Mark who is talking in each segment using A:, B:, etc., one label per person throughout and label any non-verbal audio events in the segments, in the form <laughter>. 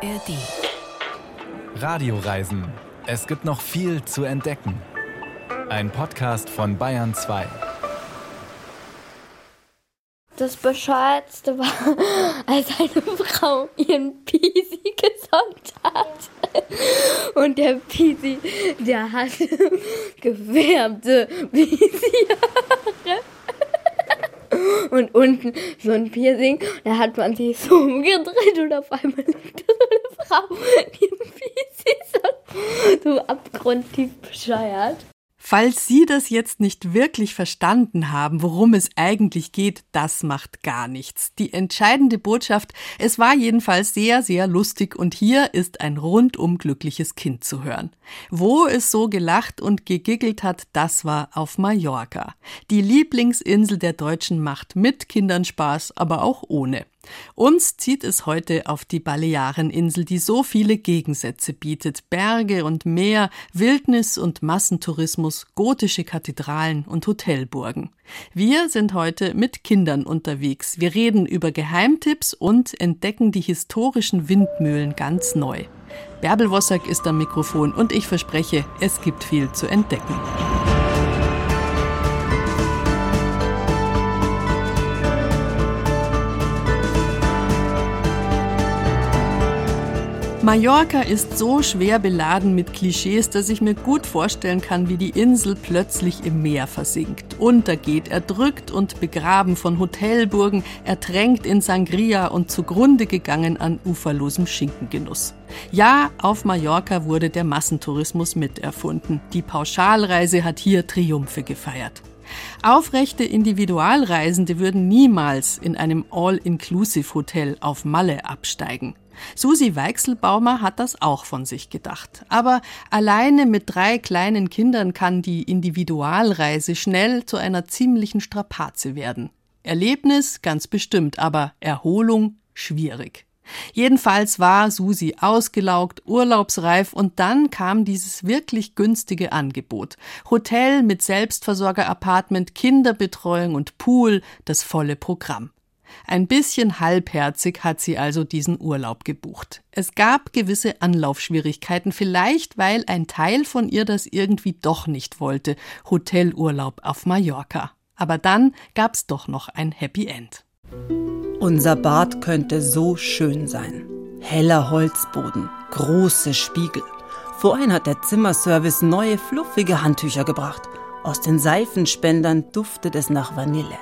A: ARD. Radioreisen. Es gibt noch viel zu entdecken. Ein Podcast von Bayern 2.
B: Das Bescheuertste war, <laughs> als eine Frau ihren Pisi gesonnt hat. Und der Pisi, der hatte <laughs> gefärbte Pisi-Haare und unten so ein Piercing. Da hat man sich so umgedreht und auf einmal liegt da <laughs> so, so abgrundtief bescheuert.
C: Falls Sie das jetzt nicht wirklich verstanden haben, worum es eigentlich geht, das macht gar nichts. Die entscheidende Botschaft, es war jedenfalls sehr, sehr lustig und hier ist ein rundum glückliches Kind zu hören. Wo es so gelacht und gegiggelt hat, das war auf Mallorca. Die Lieblingsinsel der Deutschen macht mit Kindern Spaß, aber auch ohne. Uns zieht es heute auf die Baleareninsel, die so viele Gegensätze bietet. Berge und Meer, Wildnis und Massentourismus, gotische Kathedralen und Hotelburgen. Wir sind heute mit Kindern unterwegs. Wir reden über Geheimtipps und entdecken die historischen Windmühlen ganz neu. Bärbel Wossack ist am Mikrofon und ich verspreche, es gibt viel zu entdecken. Mallorca ist so schwer beladen mit Klischees, dass ich mir gut vorstellen kann, wie die Insel plötzlich im Meer versinkt, untergeht, erdrückt und begraben von Hotelburgen, ertränkt in Sangria und zugrunde gegangen an uferlosem Schinkengenuss. Ja, auf Mallorca wurde der Massentourismus miterfunden. Die Pauschalreise hat hier Triumphe gefeiert. Aufrechte Individualreisende würden niemals in einem All-Inclusive-Hotel auf Malle absteigen. Susi Weichselbaumer hat das auch von sich gedacht. Aber alleine mit drei kleinen Kindern kann die Individualreise schnell zu einer ziemlichen Strapaze werden. Erlebnis ganz bestimmt, aber Erholung schwierig. Jedenfalls war Susi ausgelaugt, urlaubsreif und dann kam dieses wirklich günstige Angebot. Hotel mit Selbstversorger-Apartment, Kinderbetreuung und Pool, das volle Programm. Ein bisschen halbherzig hat sie also diesen Urlaub gebucht. Es gab gewisse Anlaufschwierigkeiten, vielleicht weil ein Teil von ihr das irgendwie doch nicht wollte, Hotelurlaub auf Mallorca. Aber dann gab's doch noch ein Happy End.
D: Unser Bad könnte so schön sein. Heller Holzboden, große Spiegel. Vorhin hat der Zimmerservice neue fluffige Handtücher gebracht. Aus den Seifenspendern duftet es nach Vanille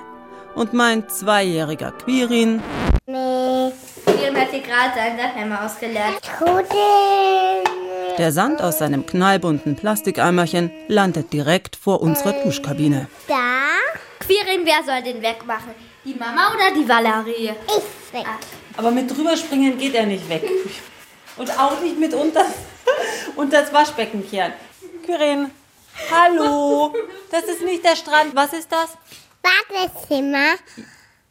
D: und mein zweijähriger Quirin.
B: Nee, Quirin hat hier gerade seinen Sandheimer ausgeleert.
D: Der Sand aus seinem knallbunten Plastikeimerchen landet direkt vor unserer Duschkabine.
B: Da? Quirin, wer soll den wegmachen? Die Mama oder die Valerie?
E: Ich weg.
F: Aber mit drüber springen geht er nicht weg. Und auch nicht mit unter, <laughs> unter das Waschbecken kehren. Quirin, hallo. Das ist nicht der Strand. Was ist das?
E: Badezimmer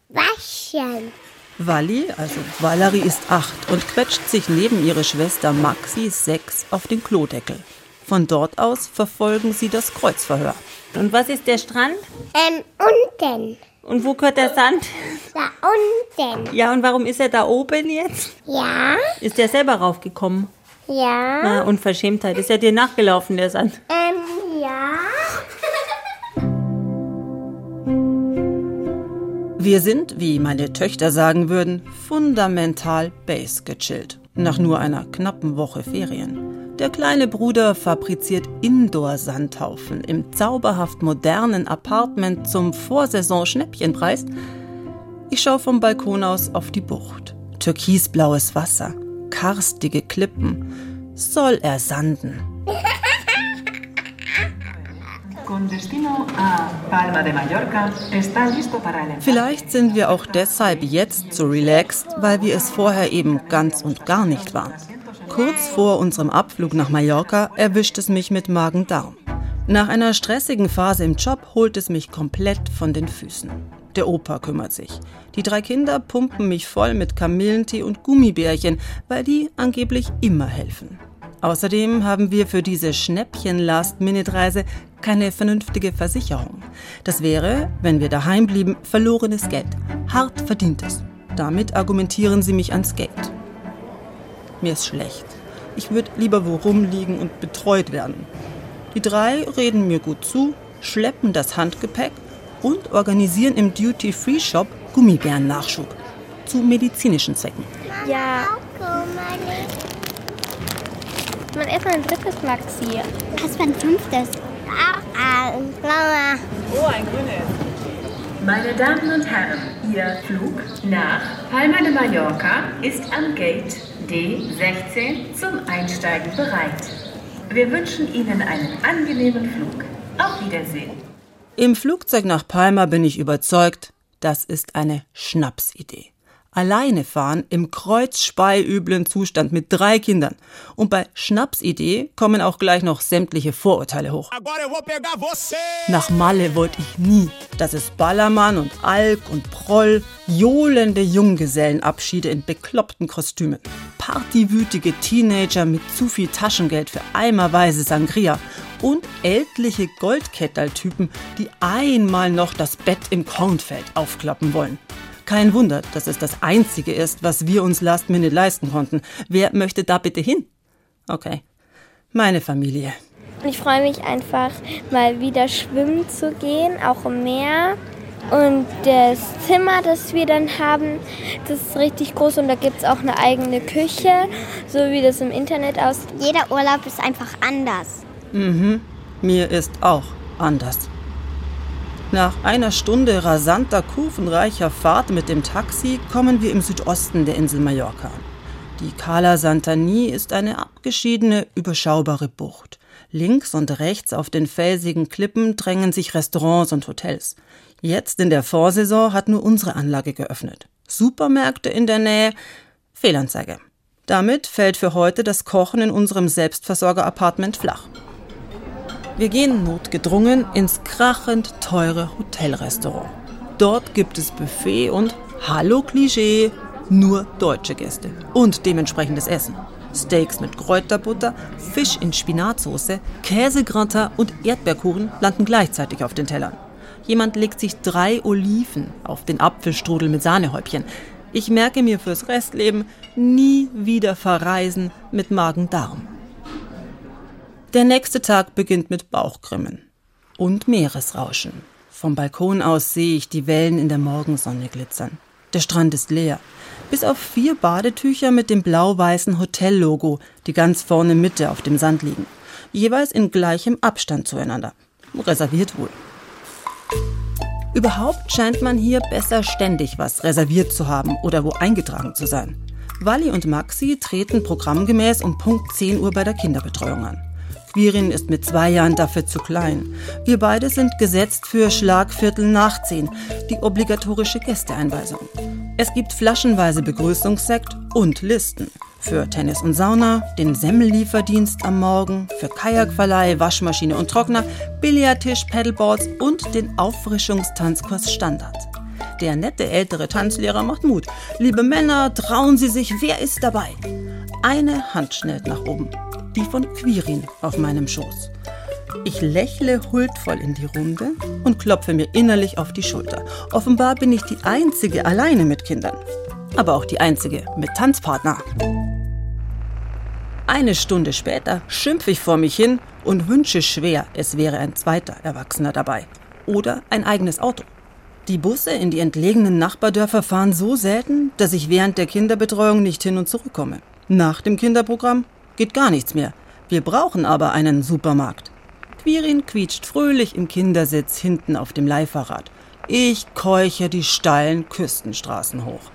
E: waschen.
D: Walli, also Valerie ist acht und quetscht sich neben ihre Schwester Maxi, sechs, auf den Klodeckel. Von dort aus verfolgen sie das Kreuzverhör.
F: Und was ist der Strand?
E: Ähm, unten.
F: Und wo gehört der Sand?
E: Da unten.
F: Ja, und warum ist er da oben jetzt?
E: Ja?
F: Ist der selber raufgekommen?
E: Ja?
F: Ah, Unverschämtheit. Ist er dir nachgelaufen, der Sand?
E: Ähm, ja?
D: Wir sind, wie meine Töchter sagen würden, fundamental base gechillt. Nach nur einer knappen Woche Ferien. Der kleine Bruder fabriziert Indoor-Sandhaufen im zauberhaft modernen Apartment zum Vorsaison-Schnäppchenpreis. Ich schaue vom Balkon aus auf die Bucht. Türkisblaues Wasser, karstige Klippen. Soll er sanden? Vielleicht sind wir auch deshalb jetzt so relaxed, weil wir es vorher eben ganz und gar nicht waren. Kurz vor unserem Abflug nach Mallorca erwischt es mich mit Magen-Darm. Nach einer stressigen Phase im Job holt es mich komplett von den Füßen. Der Opa kümmert sich. Die drei Kinder pumpen mich voll mit Kamillentee und Gummibärchen, weil die angeblich immer helfen. Außerdem haben wir für diese Schnäppchen-Last-Minute-Reise keine vernünftige Versicherung. Das wäre, wenn wir daheim blieben, verlorenes Geld. Hart verdientes. Damit argumentieren sie mich ans Geld. Mir ist schlecht. Ich würde lieber wo rumliegen und betreut werden. Die drei reden mir gut zu, schleppen das Handgepäck und organisieren im Duty-Free-Shop Gummibärennachschub zu medizinischen Zwecken.
B: Ja, man erstmal ein drittes Maxi.
E: Was für ein fünftes? Auch ein Mama.
G: Meine Damen und Herren, Ihr Flug nach Palma de Mallorca ist am Gate D16 zum Einsteigen bereit. Wir wünschen Ihnen einen angenehmen Flug. Auf Wiedersehen.
D: Im Flugzeug nach Palma bin ich überzeugt, das ist eine Schnapsidee. Alleine fahren im kreuzspeiüblen Zustand mit drei Kindern. Und bei Schnapsidee kommen auch gleich noch sämtliche Vorurteile hoch. Nach Malle wollte ich nie. Das ist Ballermann und Alk und Proll, johlende Junggesellenabschiede in bekloppten Kostümen. Partywütige Teenager mit zu viel Taschengeld für eimerweise Sangria und ältliche Goldkettertypen, die einmal noch das Bett im Kornfeld aufklappen wollen. Kein Wunder, dass es das Einzige ist, was wir uns last minute leisten konnten. Wer möchte da bitte hin? Okay, meine Familie.
B: Ich freue mich einfach, mal wieder schwimmen zu gehen, auch im Meer. Und das Zimmer, das wir dann haben, das ist richtig groß und da gibt es auch eine eigene Küche, so wie das im Internet aussieht.
E: Jeder Urlaub ist einfach anders.
D: Mir ist auch anders. Nach einer Stunde rasanter, kurvenreicher Fahrt mit dem Taxi kommen wir im Südosten der Insel Mallorca an. Die Cala Santani ist eine abgeschiedene, überschaubare Bucht. Links und rechts auf den felsigen Klippen drängen sich Restaurants und Hotels. Jetzt in der Vorsaison hat nur unsere Anlage geöffnet. Supermärkte in der Nähe, Fehlanzeige. Damit fällt für heute das Kochen in unserem Selbstversorger-Apartment flach. Wir gehen notgedrungen ins krachend teure Hotelrestaurant. Dort gibt es Buffet und, hallo Klischee, nur deutsche Gäste und dementsprechendes Essen. Steaks mit Kräuterbutter, Fisch in Spinatsauce, Käsegratin und Erdbeerkuchen landen gleichzeitig auf den Tellern. Jemand legt sich drei Oliven auf den Apfelstrudel mit Sahnehäubchen. Ich merke mir fürs Restleben nie wieder verreisen mit Magen-Darm. Der nächste Tag beginnt mit Bauchgrimmen und Meeresrauschen. Vom Balkon aus sehe ich die Wellen in der Morgensonne glitzern. Der Strand ist leer. Bis auf vier Badetücher mit dem blau-weißen Hotellogo, die ganz vorne Mitte auf dem Sand liegen. Jeweils in gleichem Abstand zueinander. Reserviert wohl. Überhaupt scheint man hier besser ständig was reserviert zu haben oder wo eingetragen zu sein. Wally und Maxi treten programmgemäß um Punkt 10 Uhr bei der Kinderbetreuung an. Quirin ist mit zwei Jahren dafür zu klein. Wir beide sind gesetzt für Schlagviertel nach zehn, die obligatorische Gästeeinweisung. Es gibt flaschenweise Begrüßungssekt und Listen. Für Tennis und Sauna, den Semmellieferdienst am Morgen, für Kajakverleih, Waschmaschine und Trockner, Billardtisch, Paddleboards und den Auffrischungstanzkurs Standard. Der nette ältere Tanzlehrer macht Mut. Liebe Männer, trauen Sie sich, wer ist dabei? Eine Hand schnellt nach oben. Die von Quirin auf meinem Schoß. Ich lächle huldvoll in die Runde und klopfe mir innerlich auf die Schulter. Offenbar bin ich die Einzige alleine mit Kindern. Aber auch die Einzige mit Tanzpartner. Eine Stunde später schimpfe ich vor mich hin und wünsche schwer, es wäre ein zweiter Erwachsener dabei. Oder ein eigenes Auto. Die Busse in die entlegenen Nachbardörfer fahren so selten, dass ich während der Kinderbetreuung nicht hin und zurückkomme. Nach dem Kinderprogramm geht gar nichts mehr. Wir brauchen aber einen Supermarkt. Quirin quietscht fröhlich im Kindersitz hinten auf dem Leihfahrrad. Ich keuche die steilen Küstenstraßen hoch.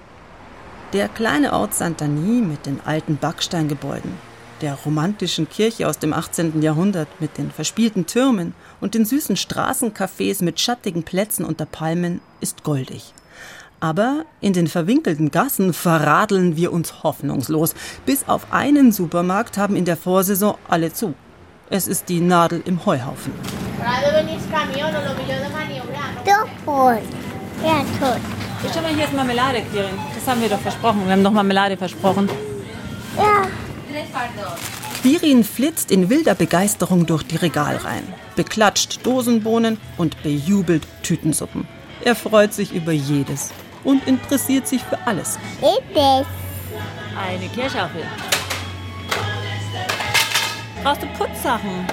D: Der kleine Ort Santani mit den alten Backsteingebäuden, der romantischen Kirche aus dem 18. Jahrhundert mit den verspielten Türmen und den süßen Straßencafés mit schattigen Plätzen unter Palmen ist goldig. Aber in den verwinkelten Gassen verradeln wir uns hoffnungslos. Bis auf einen Supermarkt haben in der Vorsaison alle zu. Es ist die Nadel im Heuhaufen.
E: Ja, tot.
F: Schau mal, hier ist Marmelade, Quirin. Das haben wir doch versprochen. Wir haben doch Marmelade versprochen.
E: Ja.
D: Quirin flitzt in wilder Begeisterung durch die Regalreihen, beklatscht Dosenbohnen und bejubelt Tütensuppen. Er freut sich über jedes und interessiert sich für alles.
E: Ist es?
F: Eine Kirschapfel. Brauchst du Putzsachen?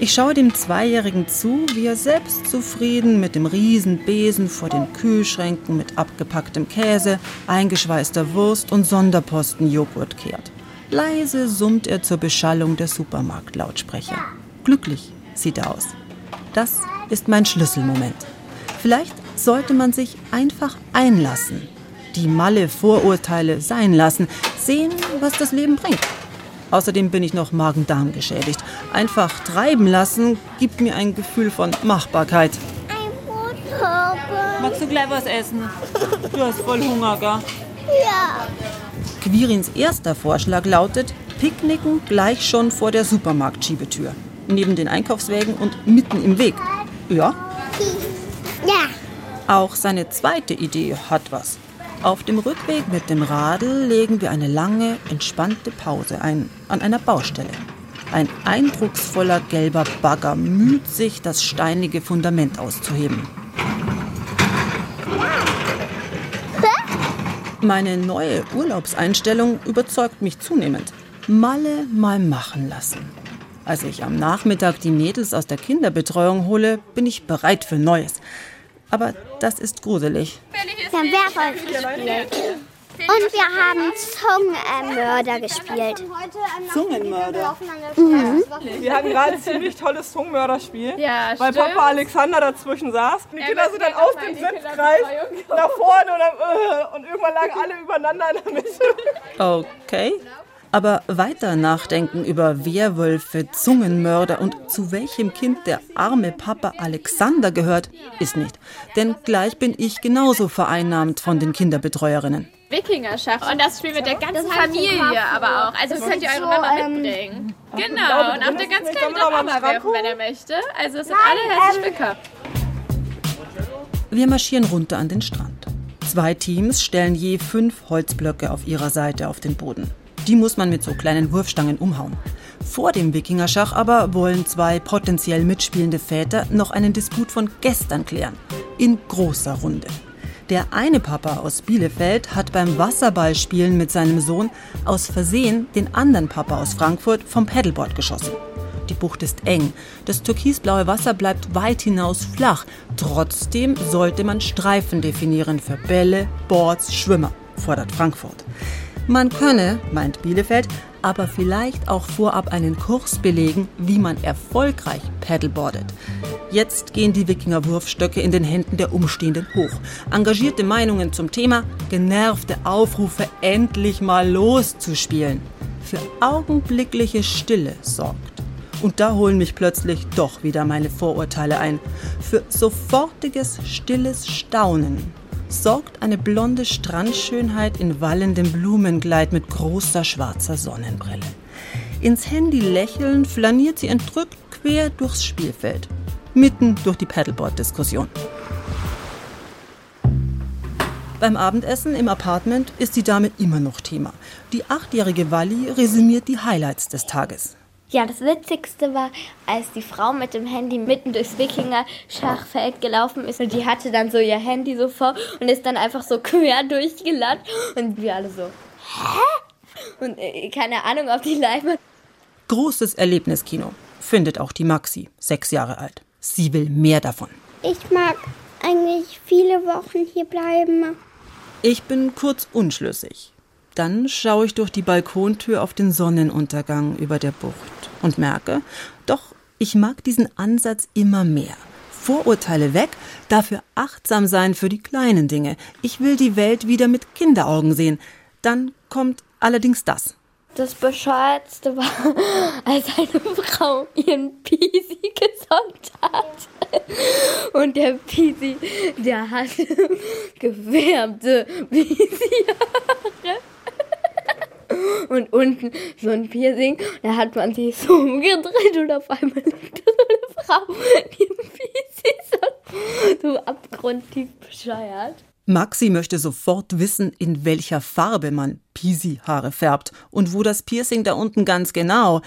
D: Ich schaue dem Zweijährigen zu, wie er selbstzufrieden mit dem Riesenbesen vor den Kühlschränken mit abgepacktem Käse, eingeschweißter Wurst und Sonderposten-Joghurt kehrt. Leise summt er zur Beschallung der Supermarktlautsprecher. Glücklich sieht er aus. Das ist mein Schlüsselmoment. Vielleicht sollte man sich einfach einlassen. Die Malle Vorurteile sein lassen, sehen, was das Leben bringt. Außerdem bin ich noch Magen-Darm geschädigt. Einfach treiben lassen gibt mir ein Gefühl von Machbarkeit.
E: Ein Brot haben.
F: Magst du gleich was essen? Du hast voll Hunger, gell?
E: Ja.
D: Quirins erster Vorschlag lautet, Picknicken gleich schon vor der Supermarktschiebetür. Neben den Einkaufswägen und mitten im Weg. Ja,
E: Ja.
D: auch seine zweite Idee hat was. Auf dem Rückweg mit dem Radl legen wir eine lange, entspannte Pause ein an einer Baustelle. Ein eindrucksvoller gelber Bagger müht sich, das steinige Fundament auszuheben. Meine neue Urlaubseinstellung überzeugt mich zunehmend. Malle mal machen lassen. Als ich am Nachmittag die Mädels aus der Kinderbetreuung hole, bin ich bereit für Neues. Aber das ist gruselig.
E: Gespielt. Und wir haben Zungenmörder gespielt.
H: Zungenmörder.
I: Wir hatten gerade ein ziemlich tolles Zungenmörderspiel,
H: Ja,
I: weil
H: stimmt.
I: Papa Alexander dazwischen saß. Die Kinder sind dann
H: auch
I: dem Sitzkreis nach vorne und, dann, äh, und irgendwann lagen alle übereinander in der Mitte.
D: Okay. Aber weiter nachdenken über Werwölfe, Zungenmörder und zu welchem Kind der arme Papa Alexander gehört, ist nicht. Denn gleich bin ich genauso vereinnahmt von den Kinderbetreuerinnen.
H: Wikingerschach. Und das Spiel mit der ganzen Familie aber auch. Also könnt ihr eure Mama mitbringen. Genau. Und auch der ganz kleine darf mal werfen, wenn er möchte. Also es sind alle herzlich willkommen.
D: Wir marschieren runter an den Strand. Zwei Teams stellen je fünf Holzblöcke auf ihrer Seite auf den Boden. Die muss man mit so kleinen Wurfstangen umhauen. Vor dem Wikingerschach aber wollen zwei potenziell mitspielende Väter noch einen Disput von gestern klären. In großer Runde. Der eine Papa aus Bielefeld hat beim Wasserballspielen mit seinem Sohn aus Versehen den anderen Papa aus Frankfurt vom Paddleboard geschossen. Die Bucht ist eng. Das türkisblaue Wasser bleibt weit hinaus flach. Trotzdem sollte man Streifen definieren für Bälle, Boards, Schwimmer, fordert Frankfurt. Man könne, meint Bielefeld, aber vielleicht auch vorab einen Kurs belegen, wie man erfolgreich paddleboardet. Jetzt gehen die Wikinger-Wurfstöcke in den Händen der Umstehenden hoch. Engagierte Meinungen zum Thema, genervte Aufrufe, endlich mal loszuspielen. Für augenblickliche Stille sorgt. Und da holen mich plötzlich doch wieder meine Vorurteile ein. Für sofortiges, stilles Staunen sorgt eine blonde Strandschönheit in wallendem Blumengleit mit großer schwarzer Sonnenbrille. Ins Handy lächelnd flaniert sie entrückt quer durchs Spielfeld, mitten durch die Paddleboard-Diskussion. Beim Abendessen im Apartment ist die Dame immer noch Thema. Die achtjährige Walli resümiert die Highlights des Tages.
B: Ja, das Witzigste war, als die Frau mit dem Handy mitten durchs Wikinger-Schachfeld gelaufen ist und die hatte dann so ihr Handy so vor und ist dann einfach so <laughs> quer durchgelatscht und wir alle so, hä? Und äh, keine Ahnung, ob die Leinwand
D: Großes Erlebniskino, findet auch die Maxi, sechs Jahre alt. Sie will mehr davon.
E: Ich mag eigentlich viele Wochen hier bleiben.
D: Ich bin kurz unschlüssig. Dann schaue ich durch die Balkontür auf den Sonnenuntergang über der Bucht und merke, doch, ich mag diesen Ansatz immer mehr. Vorurteile weg, dafür achtsam sein für die kleinen Dinge. Ich will die Welt wieder mit Kinderaugen sehen. Dann kommt allerdings das.
B: Das Bescheuertste war, <laughs> als eine Frau ihren Pisi <laughs> gesonnt hat. Und der Pisi, der hatte <laughs> gewärmte Pisi-Haare. Und unten so ein Piercing. Da hat man sich so umgedreht und auf einmal liegt da so eine Frau, die ein Pisi so, so abgrundtief bescheuert.
D: Maxi möchte sofort wissen, in welcher Farbe man Pisi-Haare färbt und wo das Piercing da unten ganz genau.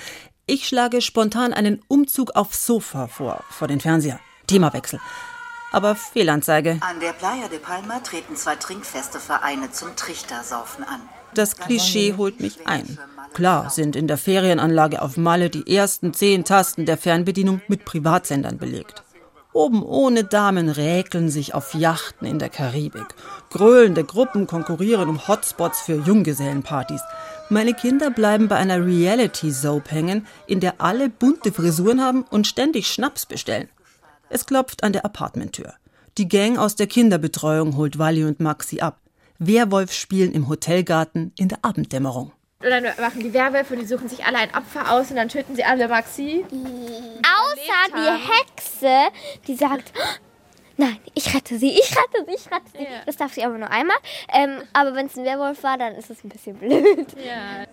D: Ich schlage spontan einen Umzug aufs Sofa vor, vor den Fernseher. Themawechsel. aber Fehlanzeige.
J: An der Playa de Palma treten zwei trinkfeste Vereine zum Trichtersaufen an.
D: Das Klischee holt mich ein. Klar sind in der Ferienanlage auf Malle die ersten zehn Tasten der Fernbedienung mit Privatsendern belegt. Oben ohne Damen räkeln sich auf Yachten in der Karibik. Gröhlende Gruppen konkurrieren um Hotspots für Junggesellenpartys. Meine Kinder bleiben bei einer Reality-Soap hängen, in der alle bunte Frisuren haben und ständig Schnaps bestellen. Es klopft an der Apartmenttür. Die Gang aus der Kinderbetreuung holt Wally und Maxi ab. Werwolf spielen im Hotelgarten in der Abenddämmerung.
H: Und dann machen die Werwölfe und die suchen sich alle ein Opfer aus und dann töten sie alle Maxi.
B: Außer die Hexe, die sagt, nein, ich rette sie, ich rette sie, ich rette sie. Ja. Das darf sie aber nur einmal. Ähm, aber wenn es ein Werwolf war, dann ist es ein bisschen blöd. Ja.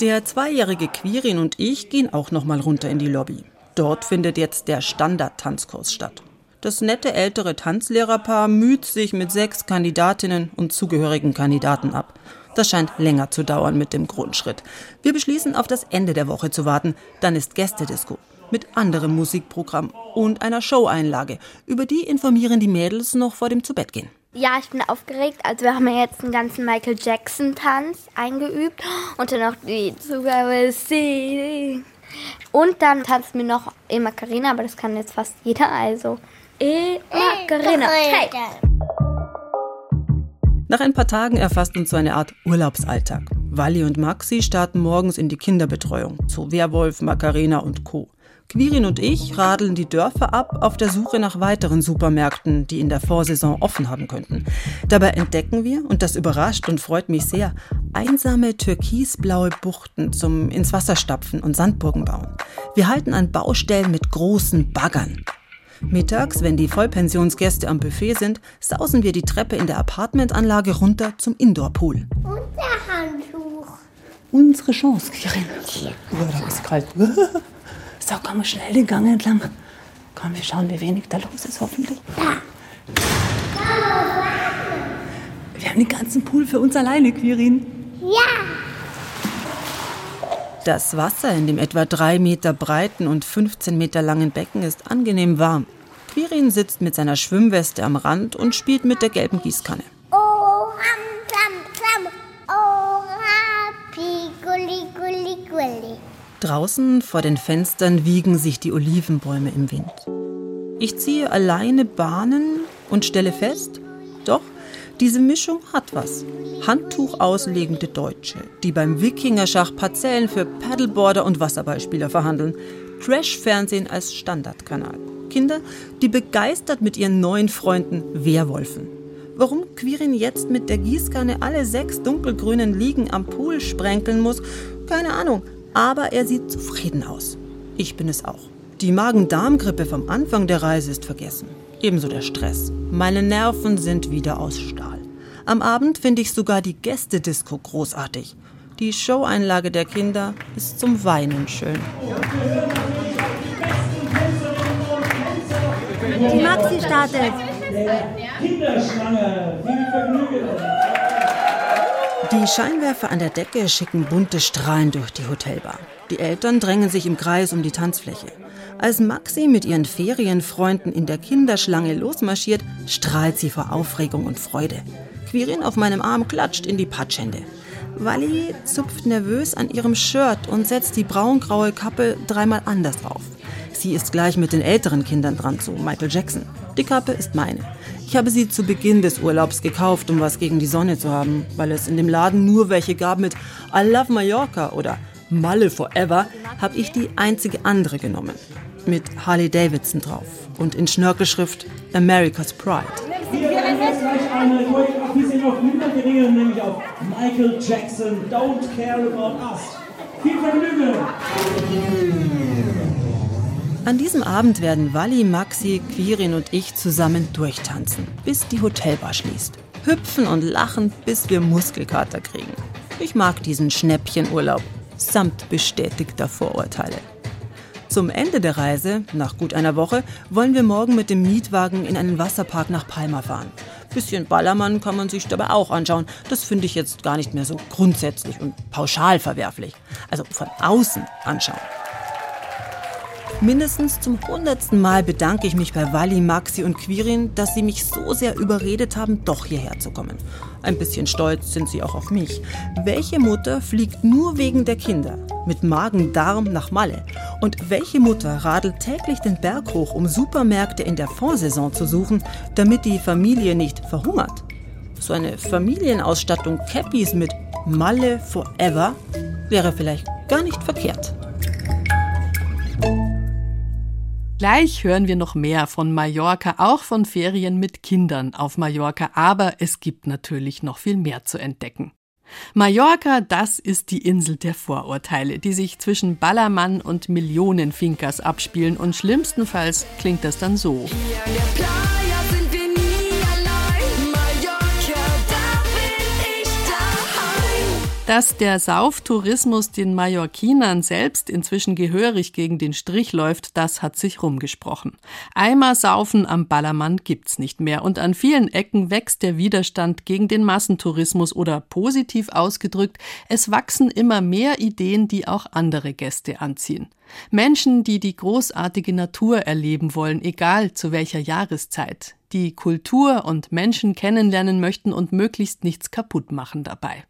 D: Der zweijährige Quirin und ich gehen auch noch mal runter in die Lobby. Dort findet jetzt der Standard-Tanzkurs statt. Das nette ältere Tanzlehrerpaar müht sich mit sechs Kandidatinnen und zugehörigen Kandidaten ab. Das scheint länger zu dauern mit dem Grundschritt. Wir beschließen, auf das Ende der Woche zu warten. Dann ist Gästedisco mit anderem Musikprogramm und einer Showeinlage. Über die informieren die Mädels noch vor dem Zubettgehen.
B: Ja, ich bin aufgeregt. Also wir haben ja jetzt einen ganzen Michael Jackson Tanz eingeübt und dann noch die Zugabe und dann tanzt mir noch E Macarena, aber das kann jetzt fast jeder. Also E Macarena. Hey.
D: Nach ein paar Tagen erfasst uns so eine Art Urlaubsalltag. Wally und Maxi starten morgens in die Kinderbetreuung zu Werwolf, Macarena und Co. Quirin und ich radeln die Dörfer ab auf der Suche nach weiteren Supermärkten, die in der Vorsaison offen haben könnten. Dabei entdecken wir, und das überrascht und freut mich sehr, einsame türkisblaue Buchten zum ins Wasser stapfen und Sandburgen bauen. Wir halten an Baustellen mit großen Baggern. Mittags, wenn die Vollpensionsgäste am Buffet sind, sausen wir die Treppe in der Apartmentanlage runter zum Indoorpool.
E: Unterhandtuch.
D: Unsere Chance, Kirin. Oh, da ist kalt. <laughs> So, komm mal schnell den Gang entlang. Komm, wir schauen, wie wenig da los ist, hoffentlich. Ja. Wir haben den ganzen Pool für uns alleine, Quirin.
E: Ja.
D: Das Wasser in dem etwa drei Meter breiten und 15 Meter langen Becken ist angenehm warm. Quirin sitzt mit seiner Schwimmweste am Rand und spielt mit der gelben Gießkanne. Draußen vor den Fenstern wiegen sich die Olivenbäume im Wind. Ich ziehe alleine Bahnen und stelle fest, doch, diese Mischung hat was. Handtuch auslegende Deutsche, die beim Wikingerschach Parzellen für Paddleboarder und Wasserballspieler verhandeln. Trash-Fernsehen als Standardkanal. Kinder, die begeistert mit ihren neuen Freunden Werwolfen. Warum Quirin jetzt mit der Gießkanne alle sechs dunkelgrünen Liegen am Pool sprenkeln muss, keine Ahnung. Aber er sieht zufrieden aus. Ich bin es auch. Die Magen-Darm-Grippe vom Anfang der Reise ist vergessen. Ebenso der Stress. Meine Nerven sind wieder aus Stahl. Am Abend finde ich sogar die Gästedisco großartig. Die Showeinlage der Kinder ist zum Weinen schön.
B: Die Maxi startet.
D: Kinderschlange, Die Scheinwerfer an der Decke schicken bunte Strahlen durch die Hotelbar. Die Eltern drängen sich im Kreis um die Tanzfläche. Als Maxi mit ihren Ferienfreunden in der Kinderschlange losmarschiert, strahlt sie vor Aufregung und Freude. Quirin auf meinem Arm klatscht in die Patschhände. Wally zupft nervös an ihrem Shirt und setzt die braungraue Kappe dreimal anders auf. Sie ist gleich mit den älteren Kindern dran zu Michael Jackson. Die Kappe ist meine. Ich habe sie zu Beginn des Urlaubs gekauft, um was gegen die Sonne zu haben, weil es in dem Laden nur welche gab mit I love Mallorca oder Malle Forever, habe ich die einzige andere genommen mit Harley Davidson drauf und in Schnörkelschrift America's Pride. nämlich auf Michael Jackson, Don't Care About Us. Viel Vergnügen! An diesem Abend werden Wally, Maxi, Quirin und ich zusammen durchtanzen, bis die Hotelbar schließt. Hüpfen und lachen, bis wir Muskelkater kriegen. Ich mag diesen Schnäppchenurlaub, samt bestätigter Vorurteile. Zum Ende der Reise, nach gut einer Woche, wollen wir morgen mit dem Mietwagen in einen Wasserpark nach Palma fahren. Bisschen Ballermann kann man sich dabei auch anschauen. Das finde ich jetzt gar nicht mehr so grundsätzlich und pauschal verwerflich. Also von außen anschauen. Mindestens zum hundertsten Mal bedanke ich mich bei Wally, Maxi und Quirin, dass sie mich so sehr überredet haben, doch hierher zu kommen. Ein bisschen stolz sind sie auch auf mich. Welche Mutter fliegt nur wegen der Kinder mit Magen-Darm nach Malle? Und welche Mutter radelt täglich den Berg hoch, um Supermärkte in der Fondsaison zu suchen, damit die Familie nicht verhungert? So eine Familienausstattung Cappies mit Malle Forever wäre vielleicht gar nicht verkehrt.
C: Gleich hören wir noch mehr von Mallorca, auch von Ferien mit Kindern auf Mallorca, aber es gibt natürlich noch viel mehr zu entdecken. Mallorca, das ist die Insel der Vorurteile, die sich zwischen Ballermann und Millionen Finkers abspielen und schlimmstenfalls klingt das dann so. Dass der Sauftourismus den Mallorquinern selbst inzwischen gehörig gegen den Strich läuft, das hat sich rumgesprochen. Eimer saufen am Ballermann gibt's nicht mehr und an vielen Ecken wächst der Widerstand gegen den Massentourismus oder positiv ausgedrückt, es wachsen immer mehr Ideen, die auch andere Gäste anziehen. Menschen, die die großartige Natur erleben wollen, egal zu welcher Jahreszeit, die Kultur und Menschen kennenlernen möchten und möglichst nichts kaputt machen dabei.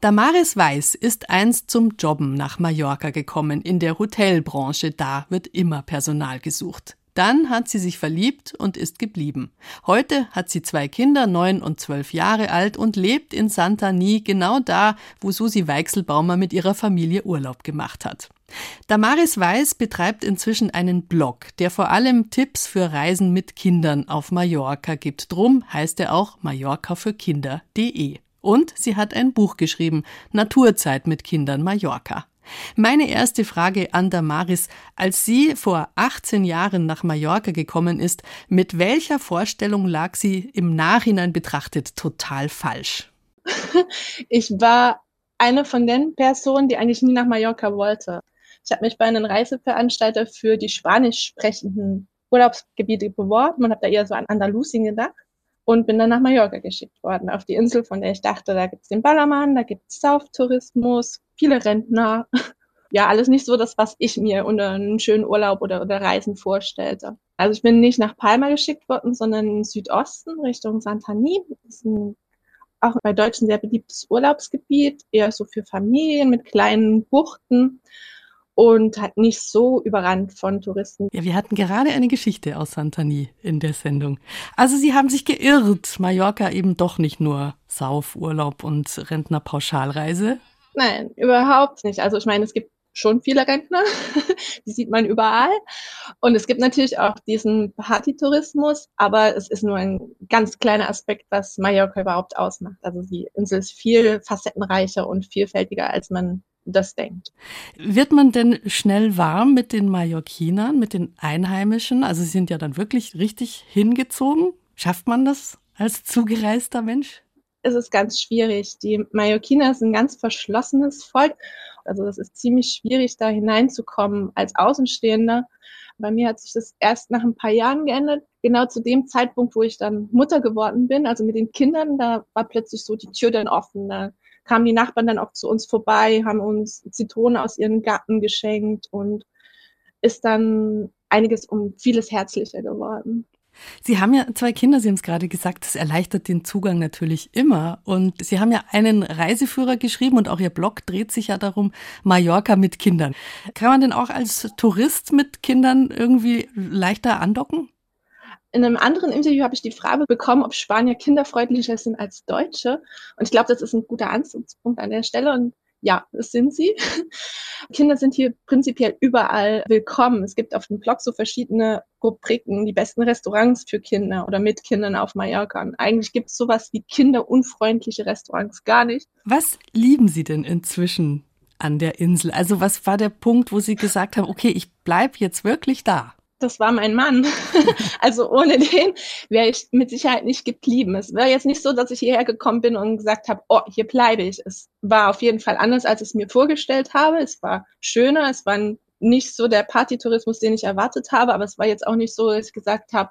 C: Damaris Weiß ist einst zum Jobben nach Mallorca gekommen, in der Hotelbranche, da wird immer Personal gesucht. Dann hat sie sich verliebt und ist geblieben. Heute hat sie zwei Kinder, neun und zwölf Jahre alt und lebt in Santani, genau da, wo Susi Weichselbaumer mit ihrer Familie Urlaub gemacht hat. Damaris Weiß betreibt inzwischen einen Blog, der vor allem Tipps für Reisen mit Kindern auf Mallorca gibt. Drum heißt er auch mallorcafürkinder.de. Und sie hat ein Buch geschrieben, Naturzeit mit Kindern Mallorca. Meine erste Frage an Damaris, als sie vor 18 Jahren nach Mallorca gekommen ist, mit welcher Vorstellung lag sie im Nachhinein betrachtet total falsch? <laughs>
K: Ich war eine von den Personen, die eigentlich nie nach Mallorca wollte. Ich habe mich bei einem Reiseveranstalter für die spanisch sprechenden Urlaubsgebiete beworben und habe da eher so an Andalusien gedacht und bin dann nach Mallorca geschickt worden, auf die Insel, von der ich dachte, da gibt's den Ballermann, da gibt's Sauftourismus, viele Rentner. <laughs> Ja, alles nicht so das, was ich mir unter einen schönen Urlaub oder, oder Reisen vorstellte. Also ich bin nicht nach Palma geschickt worden, sondern in Südosten Richtung Santani. Das ist ein auch bei Deutschen sehr beliebtes Urlaubsgebiet, eher so für Familien mit kleinen Buchten und hat nicht so überrannt von Touristen.
C: Ja, wir hatten gerade eine Geschichte aus Santani in der Sendung. Also Sie haben sich geirrt. Mallorca eben doch nicht nur Saufurlaub und Rentnerpauschalreise.
K: Nein, überhaupt nicht. Also ich meine, es gibt schon viele Rentner, <laughs> die sieht man überall. Und es gibt natürlich auch diesen Partytourismus, aber es ist nur ein ganz kleiner Aspekt, was Mallorca überhaupt ausmacht. Also die Insel ist viel facettenreicher und vielfältiger, als man das denkt.
C: Wird man denn schnell warm mit den Mallorquinern, mit den Einheimischen? Also sie sind ja dann wirklich richtig hingezogen. Schafft man das als zugereister Mensch?
K: Es ist ganz schwierig. Die Mallorquiner sind ein ganz verschlossenes Volk. Also es ist ziemlich schwierig, da hineinzukommen als Außenstehender. Bei mir hat sich das erst nach ein paar Jahren geändert. Genau zu dem Zeitpunkt, wo ich dann Mutter geworden bin, also mit den Kindern, da war plötzlich so die Tür dann offen. Da kamen die Nachbarn dann auch zu uns vorbei, haben uns Zitronen aus ihren Garten geschenkt und ist dann einiges um vieles herzlicher geworden.
C: Sie haben ja zwei Kinder, Sie haben es gerade gesagt, das erleichtert den Zugang natürlich immer. Und Sie haben ja einen Reiseführer geschrieben und auch Ihr Blog dreht sich ja darum, Mallorca mit Kindern. Kann man denn auch als Tourist mit Kindern irgendwie leichter andocken?
K: In einem anderen Interview habe ich die Frage bekommen, ob Spanier kinderfreundlicher sind als Deutsche. Und ich glaube, das ist ein guter Ansatzpunkt an der Stelle. Und ja, das sind sie. <laughs> Kinder sind hier prinzipiell überall willkommen. Es gibt auf dem Blog so verschiedene Rubriken, die besten Restaurants für Kinder oder mit Kindern auf Mallorca. Und eigentlich gibt es sowas wie kinderunfreundliche Restaurants gar nicht.
C: Was lieben Sie denn inzwischen an der Insel? Also was war der Punkt, wo Sie gesagt haben, okay, ich bleibe jetzt wirklich da?
K: Das war mein Mann. <laughs> also ohne den wäre ich mit Sicherheit nicht geblieben. Es wäre jetzt nicht so, dass ich hierher gekommen bin und gesagt habe, oh, hier bleibe ich. Es war auf jeden Fall anders, als ich es mir vorgestellt habe. Es war schöner, es war nicht so der Partytourismus, den ich erwartet habe, aber es war jetzt auch nicht so, dass ich gesagt habe,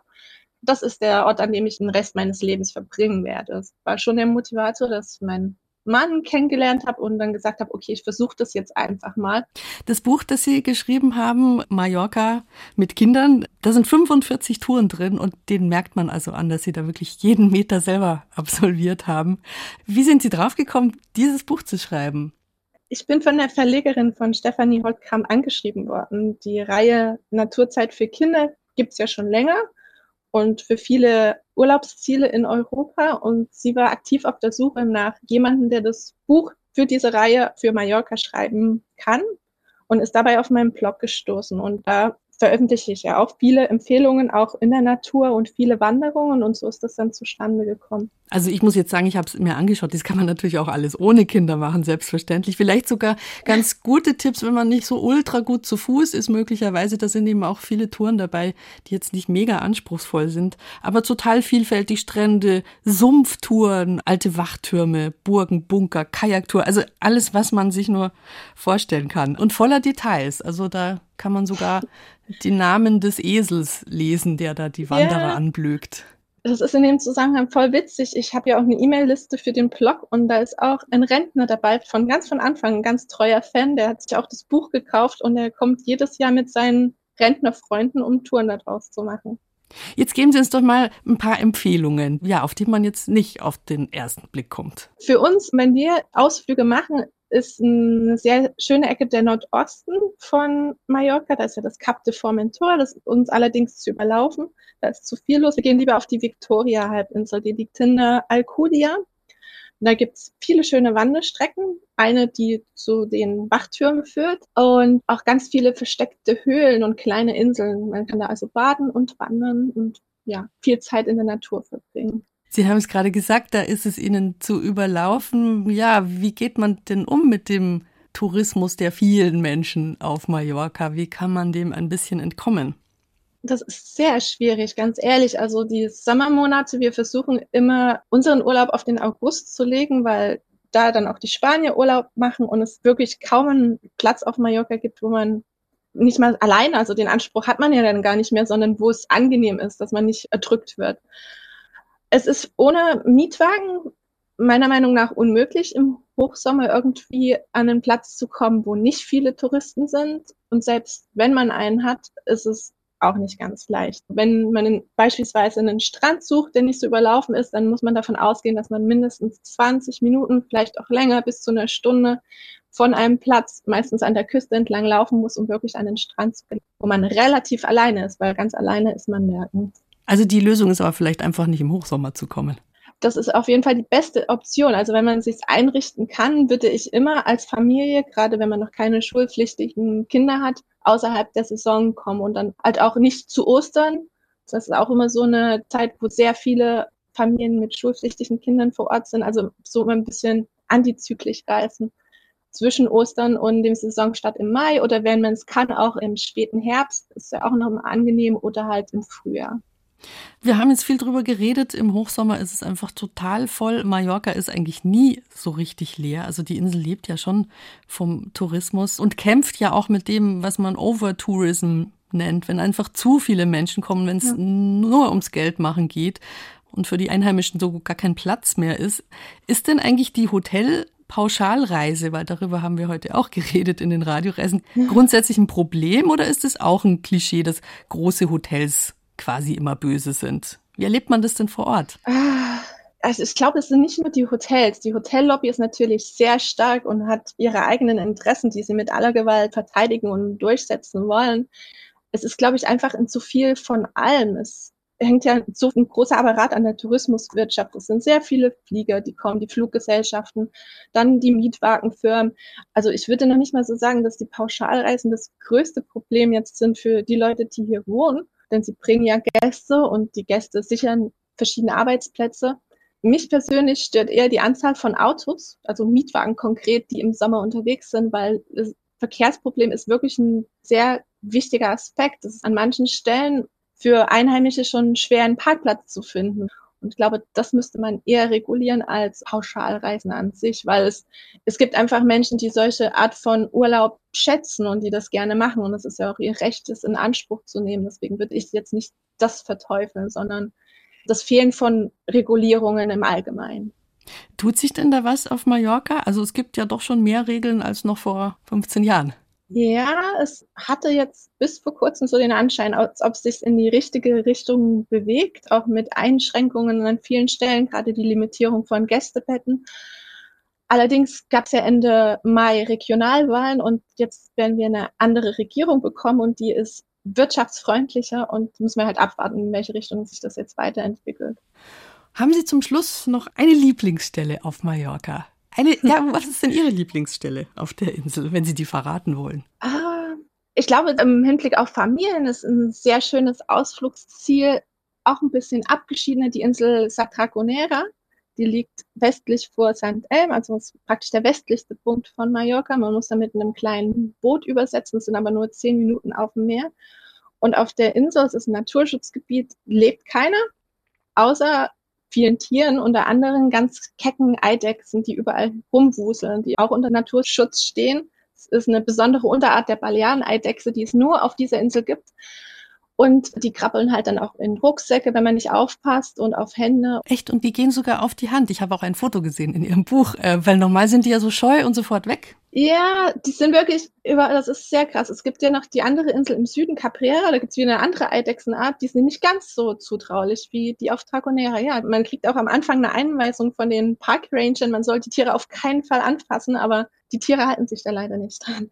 K: das ist der Ort, an dem ich den Rest meines Lebens verbringen werde. Es war schon der Motivator, dass mein Mann kennengelernt habe und dann gesagt habe, okay, ich versuche das jetzt einfach mal.
C: Das Buch, das Sie geschrieben haben, Mallorca mit Kindern, da sind 45 Touren drin und den merkt man also an, dass Sie da wirklich jeden Meter selber absolviert haben. Wie sind Sie draufgekommen, dieses Buch zu schreiben?
K: Ich bin von der Verlegerin von Stefanie Holtkram angeschrieben worden. Die Reihe Naturzeit für Kinder gibt es ja schon länger und für viele Urlaubsziele in Europa. Und sie war aktiv auf der Suche nach jemandem, der das Buch für diese Reihe für Mallorca schreiben kann und ist dabei auf meinen Blog gestoßen. Und da veröffentliche ich ja auch viele Empfehlungen, auch in der Natur und viele Wanderungen und so ist das dann zustande gekommen.
C: Also ich muss jetzt sagen, ich habe es mir angeschaut. Das kann man natürlich auch alles ohne Kinder machen, selbstverständlich. Vielleicht sogar ganz gute Tipps, wenn man nicht so ultra gut zu Fuß ist, möglicherweise. Da sind eben auch viele Touren dabei, die jetzt nicht mega anspruchsvoll sind, aber total vielfältig Strände, Sumpftouren, alte Wachtürme, Burgen, Bunker, Kajaktour, also alles, was man sich nur vorstellen kann und voller Details. Also da kann man sogar die Namen des Esels lesen, der da die Wanderer yeah. anblökt
K: das ist in dem Zusammenhang voll witzig. Ich habe ja auch eine E-Mail-Liste für den Blog und da ist auch ein Rentner dabei, von ganz von Anfang, ein ganz treuer Fan, der hat sich auch das Buch gekauft und er kommt jedes Jahr mit seinen Rentnerfreunden, um Touren daraus zu machen.
C: Jetzt geben Sie uns doch mal ein paar Empfehlungen, ja, auf die man jetzt nicht auf den ersten Blick kommt.
K: Für uns, wenn wir Ausflüge machen, ist eine sehr schöne Ecke der Nordosten von Mallorca. Da ist ja das Cap de Formentor, das ist uns allerdings zu überlaufen. Da ist zu viel los. Wir gehen lieber auf die Victoria-Halbinsel, die liegt in der Alcudia. Da gibt's viele schöne Wanderstrecken. Eine, die zu den Wachtürmen führt und auch ganz viele versteckte Höhlen und kleine Inseln. Man kann da also baden und wandern und ja, viel Zeit in der Natur verbringen.
C: Sie haben es gerade gesagt, da ist es Ihnen zu überlaufen. Ja, wie geht man denn um mit dem Tourismus der vielen Menschen auf Mallorca? Wie kann man dem ein bisschen entkommen?
K: Das ist sehr schwierig, ganz ehrlich. Also die Sommermonate, wir versuchen immer unseren Urlaub auf den August zu legen, weil da dann auch die Spanier Urlaub machen und es wirklich kaum einen Platz auf Mallorca gibt, wo man nicht mal alleine, also den Anspruch hat man ja dann gar nicht mehr, sondern wo es angenehm ist, dass man nicht erdrückt wird. Es ist ohne Mietwagen meiner Meinung nach unmöglich, im Hochsommer irgendwie an einen Platz zu kommen, wo nicht viele Touristen sind. Und selbst wenn man einen hat, ist es auch nicht ganz leicht. Wenn man beispielsweise einen Strand sucht, der nicht so überlaufen ist, dann muss man davon ausgehen, dass man mindestens 20 Minuten, vielleicht auch länger, bis zu einer Stunde von einem Platz, meistens an der Küste entlang laufen muss, um wirklich an den Strand zu gehen, wo man relativ alleine ist, weil ganz alleine ist man nirgends.
C: Also die Lösung ist aber vielleicht einfach nicht im Hochsommer zu kommen.
K: Das ist auf jeden Fall die beste Option. Also wenn man sich einrichten kann, würde ich immer als Familie, gerade wenn man noch keine schulpflichtigen Kinder hat, außerhalb der Saison kommen und dann halt auch nicht zu Ostern. Das ist auch immer so eine Zeit, wo sehr viele Familien mit schulpflichtigen Kindern vor Ort sind. Also so ein bisschen antizyklisch reisen zwischen Ostern und dem Saisonstart im Mai oder wenn man es kann, auch im späten Herbst, ist ja auch noch mal angenehm oder halt im Frühjahr.
C: Wir haben jetzt viel drüber geredet. Im Hochsommer ist es einfach total voll. Mallorca ist eigentlich nie so richtig leer. Also die Insel lebt ja schon vom Tourismus und kämpft ja auch mit dem, was man Overtourism nennt, wenn einfach zu viele Menschen kommen, wenn es ja. nur ums Geld machen geht und für die Einheimischen so gar kein Platz mehr ist. Ist denn eigentlich die Hotel Pauschalreise, weil darüber haben wir heute auch geredet in den Radioreisen, grundsätzlich ein Problem oder ist es auch ein Klischee, dass große Hotels quasi immer böse sind. Wie erlebt man das denn vor Ort?
K: Ah, also ich glaube, es sind nicht nur die Hotels. Die Hotellobby ist natürlich sehr stark und hat ihre eigenen Interessen, die sie mit aller Gewalt verteidigen und durchsetzen wollen. Es ist, glaube ich, einfach in zu viel von allem. Es hängt ja so ein großer Apparat an der Tourismuswirtschaft. Es sind sehr viele Flieger, die kommen, die Fluggesellschaften, dann die Mietwagenfirmen. Also ich würde noch nicht mal so sagen, dass die Pauschalreisen das größte Problem jetzt sind für die Leute, die hier wohnen, denn sie bringen ja Gäste und die Gäste sichern verschiedene Arbeitsplätze. Mich persönlich stört eher die Anzahl von Autos, also Mietwagen konkret, die im Sommer unterwegs sind, weil das Verkehrsproblem ist wirklich ein sehr wichtiger Aspekt. Es ist an manchen Stellen für Einheimische schon schwer, einen Parkplatz zu finden. Und ich glaube, das müsste man eher regulieren als Pauschalreisen an sich, weil es, es gibt einfach Menschen, die solche Art von Urlaub schätzen und die das gerne machen. Und es ist ja auch ihr Recht, es in Anspruch zu nehmen. Deswegen würde ich jetzt nicht das verteufeln, sondern das Fehlen von Regulierungen im Allgemeinen.
C: Tut sich denn da was auf Mallorca? Also es gibt ja doch schon mehr Regeln als noch vor 15 Jahren.
K: Ja, es hatte jetzt bis vor kurzem so den Anschein, als ob es sich in die richtige Richtung bewegt, auch mit Einschränkungen an vielen Stellen, gerade die Limitierung von Gästebetten. Allerdings gab es ja Ende Mai Regionalwahlen und jetzt werden wir eine andere Regierung bekommen und die ist wirtschaftsfreundlicher und müssen wir halt abwarten, in welche Richtung sich das jetzt weiterentwickelt.
C: Haben Sie zum Schluss noch eine Lieblingsstelle auf Mallorca? Eine, ja, was ist denn Ihre Lieblingsstelle auf der Insel, wenn Sie die verraten wollen?
K: Ah, ich glaube, im Hinblick auf Familien ist ein sehr schönes Ausflugsziel, auch ein bisschen abgeschiedener, die Insel Satragonera. Die liegt westlich vor St. Elm, also praktisch der westlichste Punkt von Mallorca. Man muss da mit einem kleinen Boot übersetzen, sind aber nur zehn Minuten auf dem Meer. Und auf der Insel, es ist ein Naturschutzgebiet, lebt keiner, außer vielen Tieren, unter anderem ganz kecken Eidechsen, die überall rumwuseln, die auch unter Naturschutz stehen. Es ist eine besondere Unterart der Baleareneidechse, die es nur auf dieser Insel gibt. Und die krabbeln halt dann auch in Rucksäcke, wenn man nicht aufpasst und auf Hände.
C: Echt? Und die gehen sogar auf die Hand. Ich habe auch ein Foto gesehen in ihrem Buch, äh, weil normal sind die ja so scheu und sofort weg.
K: Ja, die sind wirklich über, das ist sehr krass. Es gibt ja noch die andere Insel im Süden, Caprera, da gibt es wieder eine andere Eidechsenart, die sind nicht ganz so zutraulich wie die auf Dragonera. Ja, man kriegt auch am Anfang eine Einweisung von den Parkrangern, man soll die Tiere auf keinen Fall anfassen, aber die Tiere halten sich da leider nicht dran.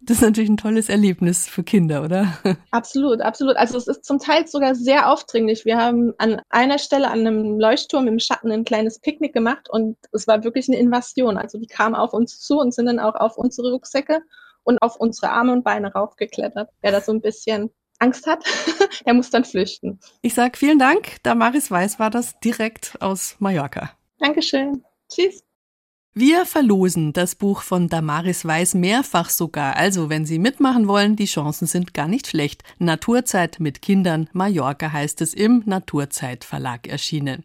C: Das ist natürlich ein tolles Erlebnis für Kinder, oder? <laughs>
K: Absolut, absolut. Also es ist zum Teil sogar sehr aufdringlich. Wir haben an einer Stelle an einem Leuchtturm im Schatten ein kleines Picknick gemacht und es war wirklich eine Invasion. Also die kamen auf uns zu und sind dann auch auf unsere Rucksäcke und auf unsere Arme und Beine raufgeklettert. Wer da so ein bisschen Angst hat, <laughs> der muss dann flüchten.
C: Ich sage vielen Dank. Damaris Weiß war das direkt aus Mallorca.
K: Dankeschön. Tschüss.
C: Wir verlosen das Buch von Damaris Weiß mehrfach sogar. Also, wenn Sie mitmachen wollen, die Chancen sind gar nicht schlecht. Naturzeit mit Kindern, Mallorca heißt es im Naturzeit Verlag erschienen.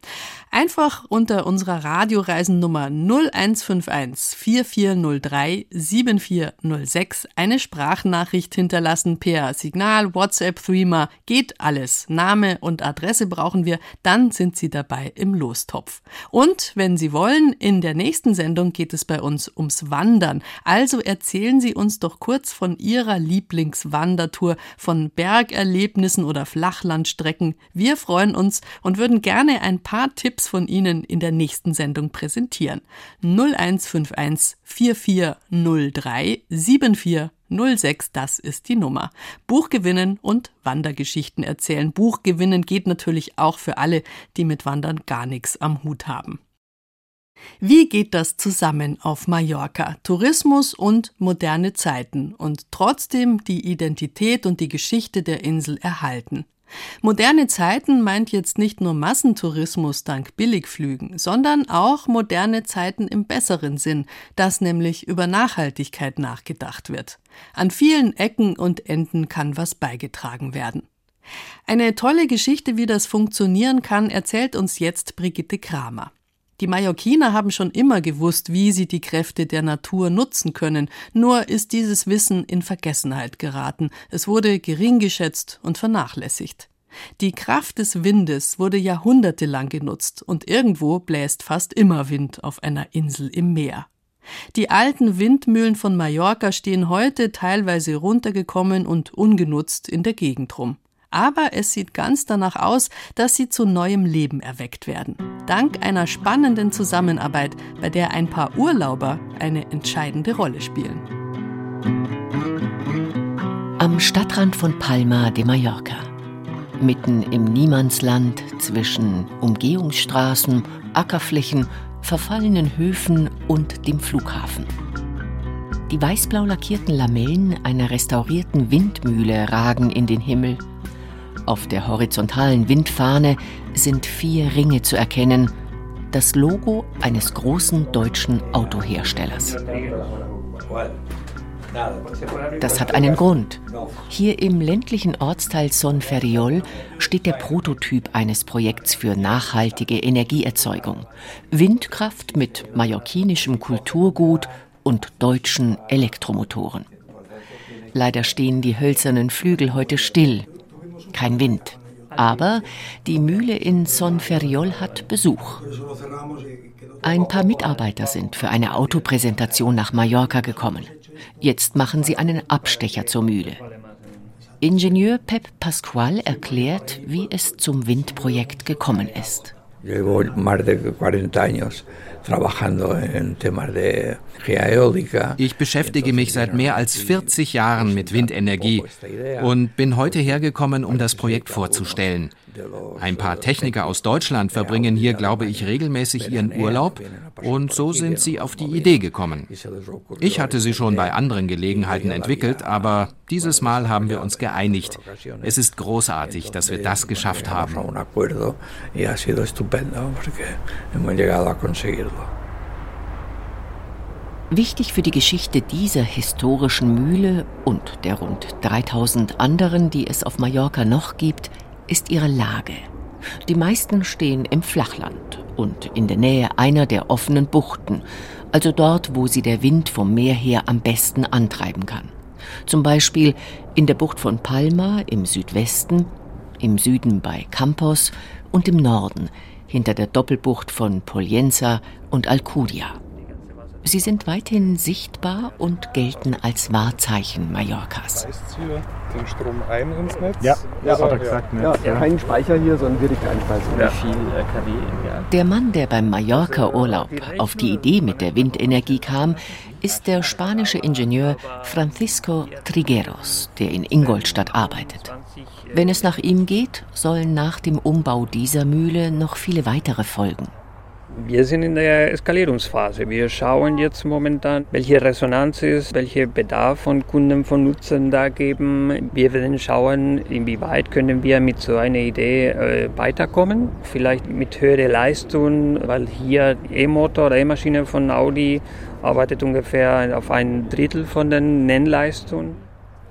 C: Einfach unter unserer Radioreisennummer 0151 4403 7406 eine Sprachnachricht hinterlassen per Signal, WhatsApp, Threema. Geht alles. Name und Adresse brauchen wir, dann sind Sie dabei im Lostopf. Und wenn Sie wollen, in der nächsten Sendung Sendung geht es bei uns ums Wandern. Also erzählen Sie uns doch kurz von Ihrer Lieblingswandertour, von Bergerlebnissen oder Flachlandstrecken. Wir freuen uns und würden gerne ein paar Tipps von Ihnen in der nächsten Sendung präsentieren. 0151 4403 7406, das ist die Nummer. Buch gewinnen und Wandergeschichten erzählen. Buch gewinnen geht natürlich auch für alle, die mit Wandern gar nichts am Hut haben. Wie geht das zusammen auf Mallorca? Tourismus und moderne Zeiten und trotzdem die Identität und die Geschichte der Insel erhalten. Moderne Zeiten meint jetzt nicht nur Massentourismus dank Billigflügen, sondern auch moderne Zeiten im besseren Sinn, dass nämlich über Nachhaltigkeit nachgedacht wird. An vielen Ecken und Enden kann was beigetragen werden. Eine tolle Geschichte, wie das funktionieren kann, erzählt uns jetzt Brigitte Kramer. Die Mallorquiner haben schon immer gewusst, wie sie die Kräfte der Natur nutzen können, nur ist dieses Wissen in Vergessenheit geraten, es wurde gering geschätzt und vernachlässigt. Die Kraft des Windes wurde jahrhundertelang genutzt und irgendwo bläst fast immer Wind auf einer Insel im Meer. Die alten Windmühlen von Mallorca stehen heute teilweise runtergekommen und ungenutzt in der Gegend rum aber es sieht ganz danach aus, dass sie zu neuem Leben erweckt werden. Dank einer spannenden Zusammenarbeit, bei der ein paar Urlauber eine entscheidende Rolle spielen.
L: Am Stadtrand von Palma de Mallorca. Mitten im Niemandsland zwischen Umgehungsstraßen, Ackerflächen, verfallenen Höfen und dem Flughafen. Die weißblau lackierten Lamellen einer restaurierten Windmühle ragen in den Himmel auf der horizontalen Windfahne sind vier Ringe zu erkennen, das Logo eines großen deutschen Autoherstellers. Das hat einen Grund. Hier im ländlichen Ortsteil Son Ferriol steht der Prototyp eines Projekts für nachhaltige Energieerzeugung. Windkraft mit mallorquinischem Kulturgut und deutschen Elektromotoren. Leider stehen die hölzernen Flügel heute still kein Wind. Aber die Mühle in Son Ferriol hat Besuch. Ein paar Mitarbeiter sind für eine Autopräsentation nach Mallorca gekommen. Jetzt machen sie einen Abstecher zur Mühle. Ingenieur Pep Pascual erklärt, wie es zum Windprojekt gekommen ist.
M: Llevo más de 40 años
N: ich beschäftige mich seit mehr als 40 Jahren mit Windenergie und bin heute hergekommen, um das Projekt vorzustellen. Ein paar Techniker aus Deutschland verbringen hier, glaube ich, regelmäßig ihren Urlaub und so sind sie auf die Idee gekommen. Ich hatte sie schon bei anderen Gelegenheiten entwickelt, aber dieses Mal haben wir uns geeinigt. Es ist großartig, dass wir das geschafft haben.
L: Wichtig für die Geschichte dieser historischen Mühle und der rund 3000 anderen, die es auf Mallorca noch gibt, ist ihre Lage. Die meisten stehen im Flachland und in der Nähe einer der offenen Buchten, also dort, wo sie der Wind vom Meer her am besten antreiben kann. Zum Beispiel in der Bucht von Palma im Südwesten, im Süden bei Campos und im Norden hinter der Doppelbucht von Polienza und Alcudia. Sie sind weithin sichtbar und gelten als Wahrzeichen Mallorcas.
O: den Strom ein ins Netz?
P: Ja, ja hat er gesagt. Ne? Ja, ja. Kein Speicher hier, sondern direkte Einspeisung.
L: Ja. Wie viel äh, kW im Jahr? Der Mann, der beim Mallorca-Urlaub auf die Idee mit der Windenergie kam, ist der spanische Ingenieur Francisco Trigueros, der in Ingolstadt arbeitet. Wenn es nach ihm geht, sollen nach dem Umbau dieser Mühle noch viele weitere folgen.
Q: Wir sind in der Eskalierungsphase. Wir schauen jetzt momentan, welche Resonanz ist, welche Bedarf von Kunden, von Nutzern da geben. Wir werden schauen, inwieweit können wir mit so einer Idee äh, weiterkommen. Vielleicht mit höherer Leistung, weil hier E-Motor oder E-Maschine von Audi arbeitet ungefähr auf ein Drittel von den Nennleistungen.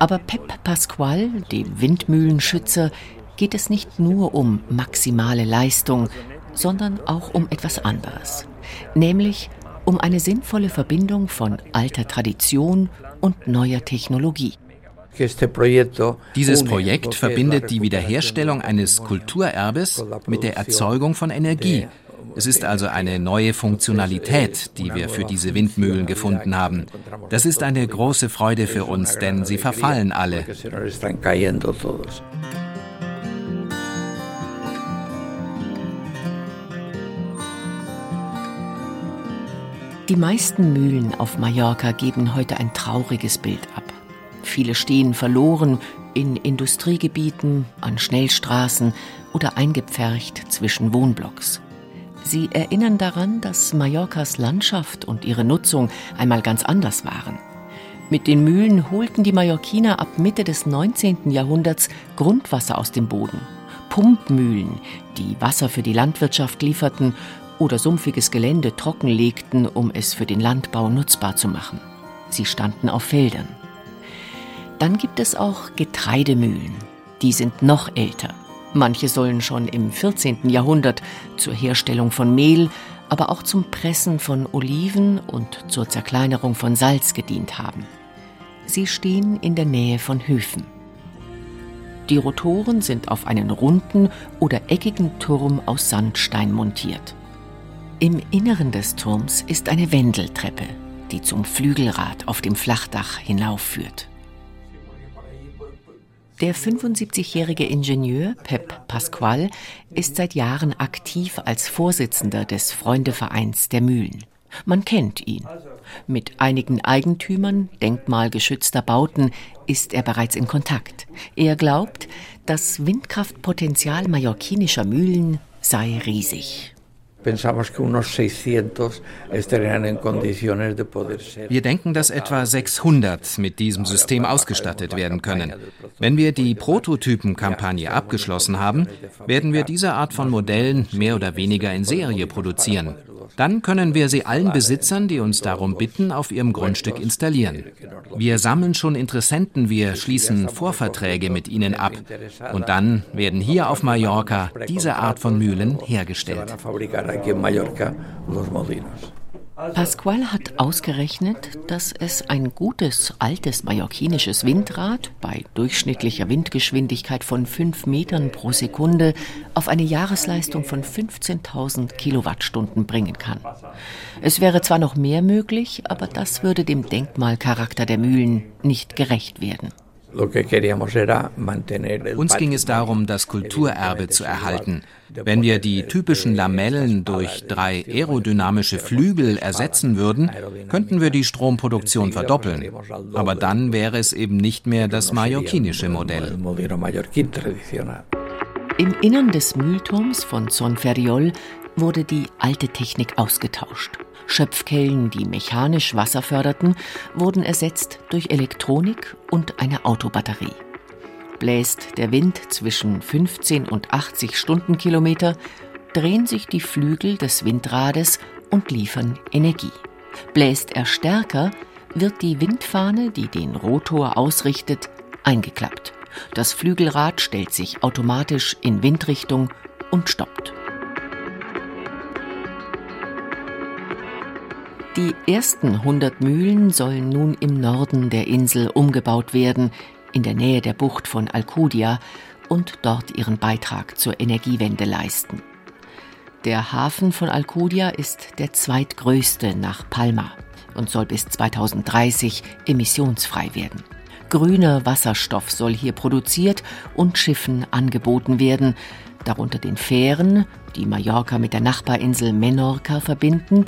L: Aber Pep Pasqual, dem Windmühlenschützer, geht es nicht nur um maximale Leistung, sondern auch um etwas anderes, nämlich um eine sinnvolle Verbindung von alter Tradition und neuer Technologie.
N: Dieses Projekt verbindet die Wiederherstellung eines Kulturerbes mit der Erzeugung von Energie. Es ist also eine neue Funktionalität, die wir für diese Windmühlen gefunden haben. Das ist eine große Freude für uns, denn sie verfallen alle.
L: Die meisten Mühlen auf Mallorca geben heute ein trauriges Bild ab. Viele stehen verloren in Industriegebieten, an Schnellstraßen oder eingepfercht zwischen Wohnblocks. Sie erinnern daran, dass Mallorcas Landschaft und ihre Nutzung einmal ganz anders waren. Mit den Mühlen holten die Mallorquiner ab Mitte des 19. Jahrhunderts Grundwasser aus dem Boden. Pumpmühlen, die Wasser für die Landwirtschaft lieferten oder sumpfiges Gelände trockenlegten, um es für den Landbau nutzbar zu machen. Sie standen auf Feldern. Dann gibt es auch Getreidemühlen. Die sind noch älter. Manche sollen schon im 14. Jahrhundert zur Herstellung von Mehl, aber auch zum Pressen von Oliven und zur Zerkleinerung von Salz gedient haben. Sie stehen in der Nähe von Höfen. Die Rotoren sind auf einen runden oder eckigen Turm aus Sandstein montiert. Im Inneren des Turms ist eine Wendeltreppe, die zum Flügelrad auf dem Flachdach hinaufführt. Der 75-jährige Ingenieur Pep Pasqual ist seit Jahren aktiv als Vorsitzender des Freundevereins der Mühlen. Man kennt ihn. Mit einigen Eigentümern denkmalgeschützter Bauten ist er bereits in Kontakt. Er glaubt, das Windkraftpotenzial mallorquinischer Mühlen sei riesig.
N: Wir denken, dass etwa 600 mit diesem System ausgestattet werden können. Wenn wir die Prototypenkampagne abgeschlossen haben, werden wir diese Art von Modellen mehr oder weniger in Serie produzieren. Dann können wir sie allen Besitzern, die uns darum bitten, auf ihrem Grundstück installieren. Wir sammeln schon Interessenten, wir schließen Vorverträge mit ihnen ab. Und dann werden hier auf Mallorca diese Art von Mühlen hergestellt.
L: Pasquale hat ausgerechnet, dass es ein gutes altes mallorquinisches Windrad bei durchschnittlicher Windgeschwindigkeit von 5 Metern pro Sekunde auf eine Jahresleistung von 15.000 Kilowattstunden bringen kann. Es wäre zwar noch mehr möglich, aber das würde dem Denkmalcharakter der Mühlen nicht gerecht werden.
N: Uns ging es darum, das Kulturerbe zu erhalten. Wenn wir die typischen Lamellen durch drei aerodynamische Flügel ersetzen würden, könnten wir die Stromproduktion verdoppeln. Aber dann wäre es eben nicht mehr das mallorquinische Modell.
L: Im Innern des Mühlturms von Sonferriol wurde die alte Technik ausgetauscht. Schöpfkellen, die mechanisch Wasser förderten, wurden ersetzt durch Elektronik und eine Autobatterie. Bläst der Wind zwischen 15 und 80 Stundenkilometer, drehen sich die Flügel des Windrades und liefern Energie. Bläst er stärker, wird die Windfahne, die den Rotor ausrichtet, eingeklappt. Das Flügelrad stellt sich automatisch in Windrichtung und stoppt. Die ersten 100 Mühlen sollen nun im Norden der Insel umgebaut werden, in der Nähe der Bucht von Alcudia, und dort ihren Beitrag zur Energiewende leisten. Der Hafen von Alcudia ist der zweitgrößte nach Palma und soll bis 2030 emissionsfrei werden. Grüner Wasserstoff soll hier produziert und Schiffen angeboten werden, darunter den Fähren, die Mallorca mit der Nachbarinsel Menorca verbinden,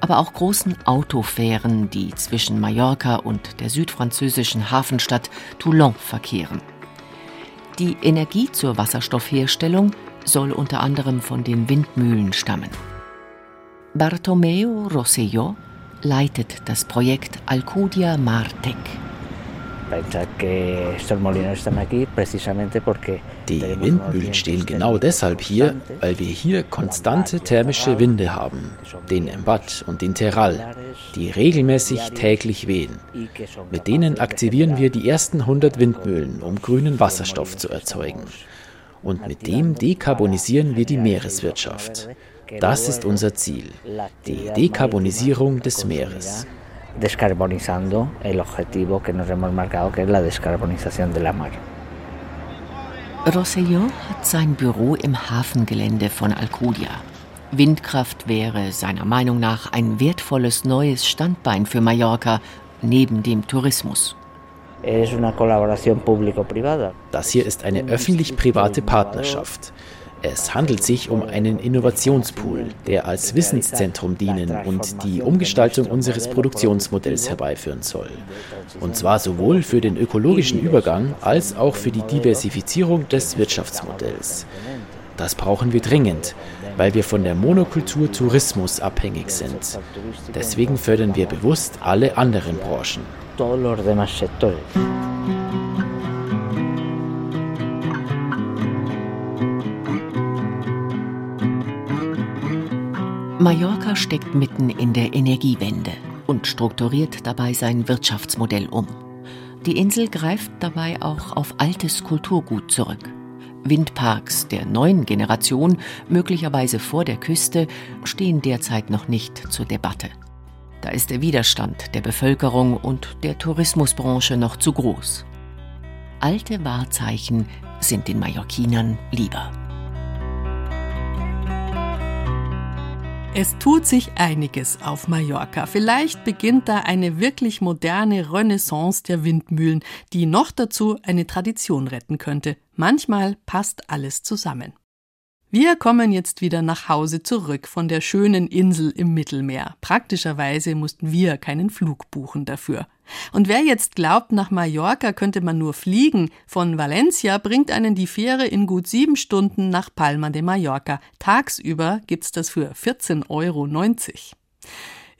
L: aber auch großen Autofähren, die zwischen Mallorca und der südfranzösischen Hafenstadt Toulon verkehren. Die Energie zur Wasserstoffherstellung soll unter anderem von den Windmühlen stammen. Bartomeo Rosselló leitet das Projekt Alcudia Martec.
R: Die Windmühlen stehen genau deshalb hier, weil wir hier konstante thermische Winde haben, den Embat und den Terral, die regelmäßig täglich wehen. Mit denen aktivieren wir die ersten 100 Windmühlen, um grünen Wasserstoff zu erzeugen. Und mit dem dekarbonisieren wir die Meereswirtschaft. Das ist unser Ziel, die Dekarbonisierung des Meeres
L: descarbonizando el objetivo que nos hemos marcado, que es la descarbonización de la mar. Rosselló hat sein Büro im Hafengelände von Alcudia. Windkraft wäre seiner Meinung nach ein wertvolles neues Standbein für Mallorca neben dem Tourismus.
R: Das hier ist eine öffentlich-private Partnerschaft. Es handelt sich um einen Innovationspool, der als Wissenszentrum dienen und die Umgestaltung unseres Produktionsmodells herbeiführen soll. Und zwar sowohl für den ökologischen Übergang als auch für die Diversifizierung des Wirtschaftsmodells. Das brauchen wir dringend, weil wir von der Monokultur Tourismus abhängig sind. Deswegen fördern wir bewusst alle anderen Branchen.
L: Mallorca steckt mitten in der Energiewende und strukturiert dabei sein Wirtschaftsmodell um. Die Insel greift dabei auch auf altes Kulturgut zurück. Windparks der neuen Generation, möglicherweise vor der Küste, stehen derzeit noch nicht zur Debatte. Da ist der Widerstand der Bevölkerung und der Tourismusbranche noch zu groß. Alte Wahrzeichen sind den Mallorquinern lieber.
C: Es tut sich einiges auf Mallorca. Vielleicht beginnt da eine wirklich moderne Renaissance der Windmühlen, die noch dazu eine Tradition retten könnte. Manchmal passt alles zusammen. Wir kommen jetzt wieder nach Hause zurück von der schönen Insel im Mittelmeer. Praktischerweise mussten wir keinen Flug buchen dafür. Und wer jetzt glaubt, nach Mallorca könnte man nur fliegen, von Valencia bringt einen die Fähre in gut sieben Stunden nach Palma de Mallorca. Tagsüber gibt's das für 14,90 Euro.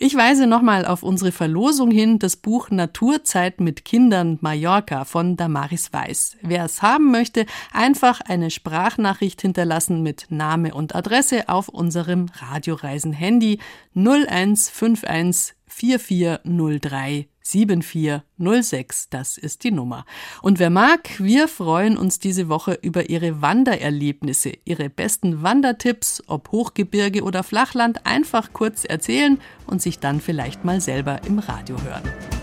C: Ich weise nochmal auf unsere Verlosung hin, das Buch Naturzeit mit Kindern Mallorca von Damaris Weiß. Wer es haben möchte, einfach eine Sprachnachricht hinterlassen mit Name und Adresse auf unserem Radioreisen-Handy 0151 4403 7406, das ist die Nummer. Und wer mag, wir freuen uns diese Woche über Ihre Wandererlebnisse, Ihre besten Wandertipps, ob Hochgebirge oder Flachland, einfach kurz erzählen und sich dann vielleicht mal selber im Radio hören.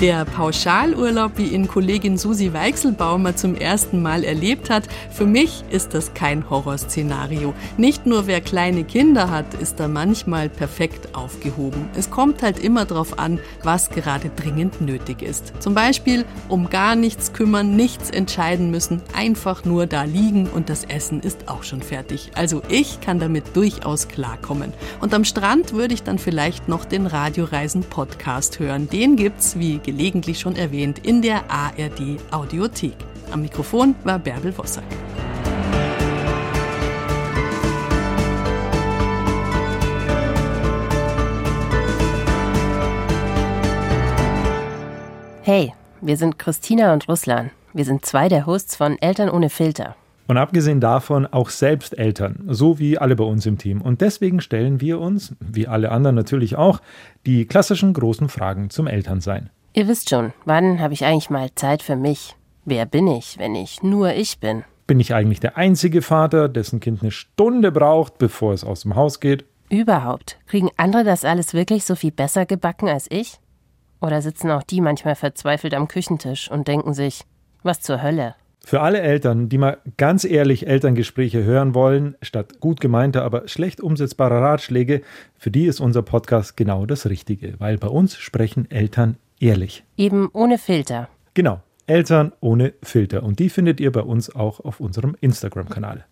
C: Der Pauschalurlaub, wie ihn Kollegin Susi Weichselbaumer zum ersten Mal erlebt hat, für mich ist das kein Horrorszenario. Nicht nur wer kleine Kinder hat, ist da manchmal perfekt aufgehoben. Es kommt halt immer darauf an, was gerade dringend nötig ist. Zum Beispiel um gar nichts kümmern, nichts entscheiden müssen, einfach nur da liegen und das Essen ist auch schon fertig. Also ich kann damit durchaus klarkommen. Und am Strand würde ich dann vielleicht noch den Radioreisen Podcast hören. Den gibt's wie gelegentlich schon erwähnt, in der ARD Audiothek. Am Mikrofon war Bärbel Wossack.
S: Hey, wir sind Christina und Ruslan. Wir sind zwei der Hosts von Eltern ohne Filter.
T: Und abgesehen davon auch selbst Eltern, so wie alle bei uns im Team. Und deswegen stellen wir uns, wie alle anderen natürlich auch, die klassischen großen Fragen zum Elternsein.
S: Ihr wisst schon, wann habe ich eigentlich mal Zeit für mich? Wer bin ich, wenn ich nur ich bin?
T: Bin ich eigentlich der einzige Vater, dessen Kind eine Stunde braucht, bevor es aus dem Haus geht?
S: Überhaupt. Kriegen andere das alles wirklich so viel besser gebacken als ich? Oder sitzen auch die manchmal verzweifelt am Küchentisch und denken sich, was zur Hölle?
T: Für alle Eltern, die mal ganz ehrlich Elterngespräche hören wollen, statt gut gemeinter, aber schlecht umsetzbarer Ratschläge, für die ist unser Podcast genau das Richtige, weil bei uns sprechen Eltern ehrlich.
S: Eben ohne Filter.
T: Genau, Eltern ohne Filter. Und die findet ihr bei uns auch auf unserem Instagram-Kanal.